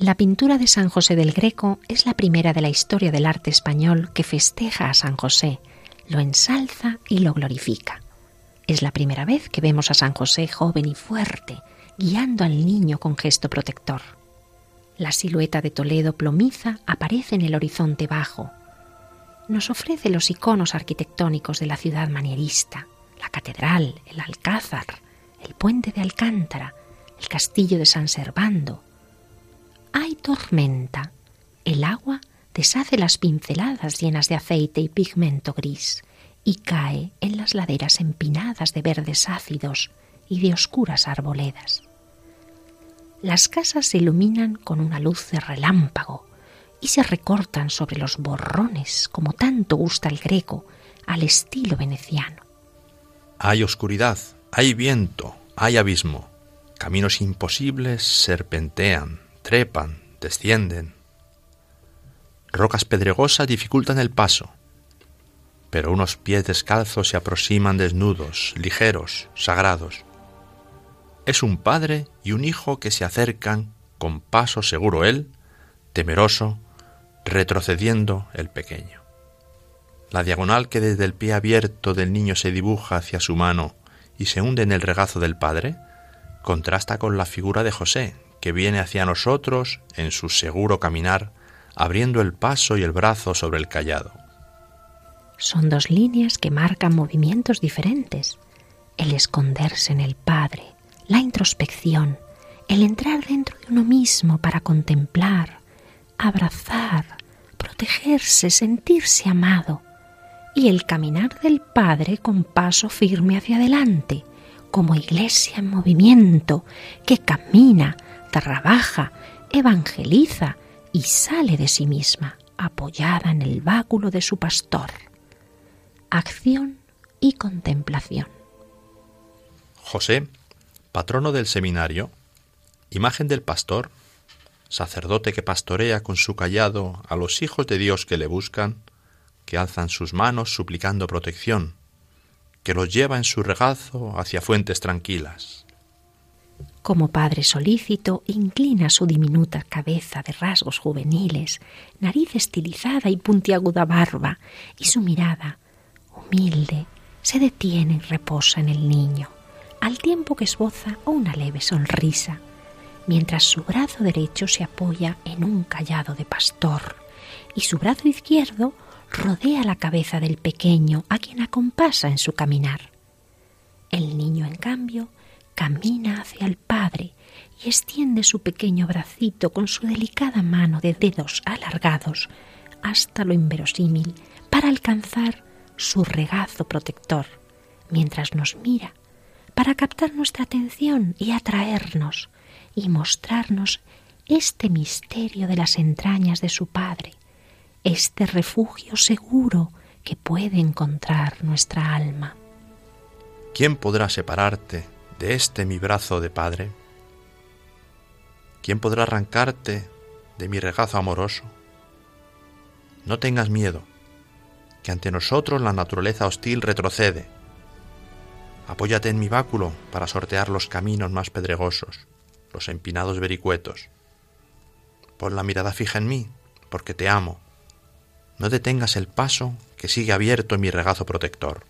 La pintura de San José del Greco es la primera de la historia del arte español que festeja a San José, lo ensalza y lo glorifica. Es la primera vez que vemos a San José joven y fuerte, guiando al niño con gesto protector. La silueta de Toledo plomiza aparece en el horizonte bajo. Nos ofrece los iconos arquitectónicos de la ciudad manierista, la catedral, el alcázar, el puente de Alcántara, el castillo de San Servando, hay tormenta. El agua deshace las pinceladas llenas de aceite y pigmento gris y cae en las laderas empinadas de verdes ácidos y de oscuras arboledas. Las casas se iluminan con una luz de relámpago y se recortan sobre los borrones, como tanto gusta el greco, al estilo veneciano. Hay oscuridad, hay viento, hay abismo. Caminos imposibles serpentean, trepan, descienden. Rocas pedregosas dificultan el paso, pero unos pies descalzos se aproximan desnudos, ligeros, sagrados. Es un padre y un hijo que se acercan con paso seguro él, temeroso, retrocediendo el pequeño. La diagonal que desde el pie abierto del niño se dibuja hacia su mano y se hunde en el regazo del padre, contrasta con la figura de José, que viene hacia nosotros en su seguro caminar, abriendo el paso y el brazo sobre el callado. Son dos líneas que marcan movimientos diferentes. El esconderse en el Padre, la introspección, el entrar dentro de uno mismo para contemplar, abrazar, protegerse, sentirse amado, y el caminar del Padre con paso firme hacia adelante, como iglesia en movimiento, que camina, trabaja, evangeliza y sale de sí misma, apoyada en el báculo de su pastor. Acción y contemplación. José, patrono del seminario, imagen del pastor, sacerdote que pastorea con su callado a los hijos de Dios que le buscan, que alzan sus manos suplicando protección, que los lleva en su regazo hacia fuentes tranquilas. Como padre solícito, inclina su diminuta cabeza de rasgos juveniles, nariz estilizada y puntiaguda barba, y su mirada, humilde, se detiene y reposa en el niño, al tiempo que esboza una leve sonrisa, mientras su brazo derecho se apoya en un callado de pastor y su brazo izquierdo rodea la cabeza del pequeño a quien acompasa en su caminar. El niño, en cambio, camina hacia el Padre y extiende su pequeño bracito con su delicada mano de dedos alargados hasta lo inverosímil para alcanzar su regazo protector, mientras nos mira, para captar nuestra atención y atraernos y mostrarnos este misterio de las entrañas de su Padre, este refugio seguro que puede encontrar nuestra alma. ¿Quién podrá separarte de este mi brazo de Padre? ¿Quién podrá arrancarte de mi regazo amoroso? No tengas miedo, que ante nosotros la naturaleza hostil retrocede. Apóyate en mi báculo para sortear los caminos más pedregosos, los empinados vericuetos. Pon la mirada fija en mí, porque te amo. No detengas el paso que sigue abierto en mi regazo protector.